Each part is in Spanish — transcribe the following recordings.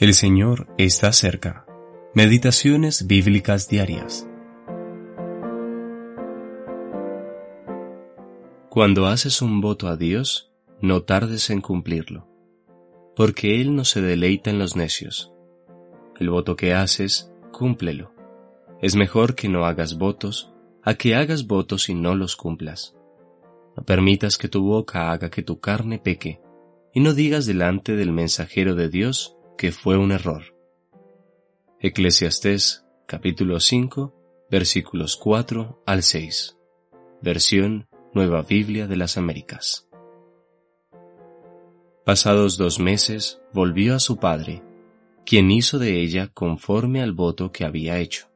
El Señor está cerca. Meditaciones bíblicas diarias. Cuando haces un voto a Dios, no tardes en cumplirlo, porque Él no se deleita en los necios. El voto que haces, cúmplelo. Es mejor que no hagas votos a que hagas votos y no los cumplas. No permitas que tu boca haga que tu carne peque, y no digas delante del mensajero de Dios que fue un error. Eclesiastés capítulo 5 versículos 4 al 6. Versión Nueva Biblia de las Américas. Pasados dos meses volvió a su padre, quien hizo de ella conforme al voto que había hecho.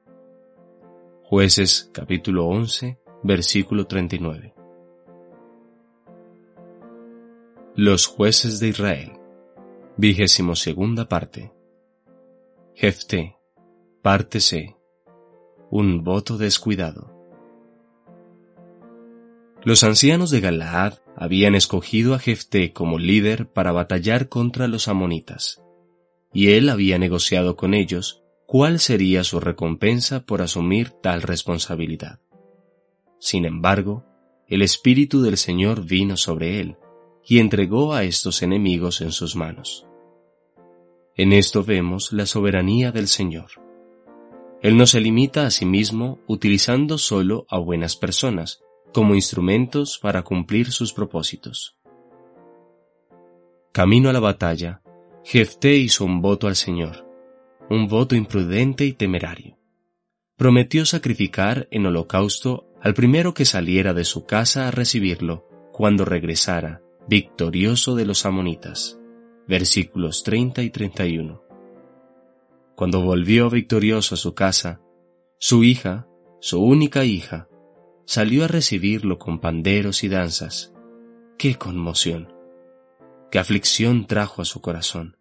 Jueces capítulo 11 versículo 39. Los jueces de Israel. Vigésimo segunda parte. Jefté. Parte C. Un voto descuidado. Los ancianos de Galaad habían escogido a Jefté como líder para batallar contra los amonitas, y él había negociado con ellos cuál sería su recompensa por asumir tal responsabilidad. Sin embargo, el Espíritu del Señor vino sobre él, y entregó a estos enemigos en sus manos. En esto vemos la soberanía del Señor. Él no se limita a sí mismo utilizando solo a buenas personas como instrumentos para cumplir sus propósitos. Camino a la batalla, Jefté hizo un voto al Señor, un voto imprudente y temerario. Prometió sacrificar en holocausto al primero que saliera de su casa a recibirlo cuando regresara victorioso de los amonitas. Versículos 30 y 31. Cuando volvió victorioso a su casa, su hija, su única hija, salió a recibirlo con panderos y danzas. ¡Qué conmoción! ¡Qué aflicción trajo a su corazón!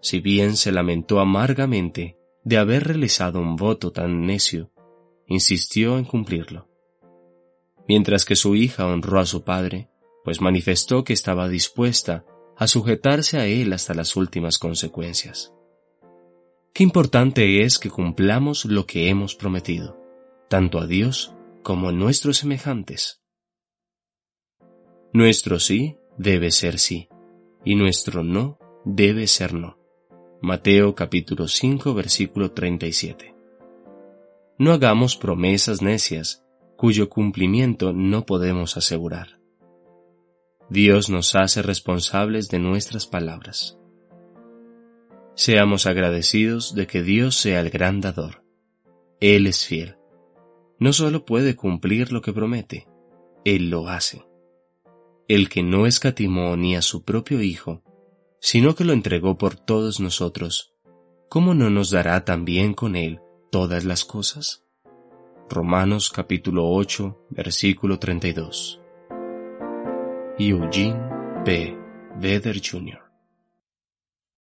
Si bien se lamentó amargamente de haber realizado un voto tan necio, insistió en cumplirlo. Mientras que su hija honró a su padre, pues manifestó que estaba dispuesta a sujetarse a él hasta las últimas consecuencias. Qué importante es que cumplamos lo que hemos prometido, tanto a Dios como a nuestros semejantes. Nuestro sí debe ser sí, y nuestro no debe ser no. Mateo capítulo 5 versículo 37. No hagamos promesas necias cuyo cumplimiento no podemos asegurar. Dios nos hace responsables de nuestras palabras. Seamos agradecidos de que Dios sea el gran dador. Él es fiel. No solo puede cumplir lo que promete, Él lo hace. El que no escatimó ni a su propio Hijo, sino que lo entregó por todos nosotros, ¿cómo no nos dará también con Él todas las cosas? Romanos capítulo 8, versículo 32. Eugene B. Vedder Jr.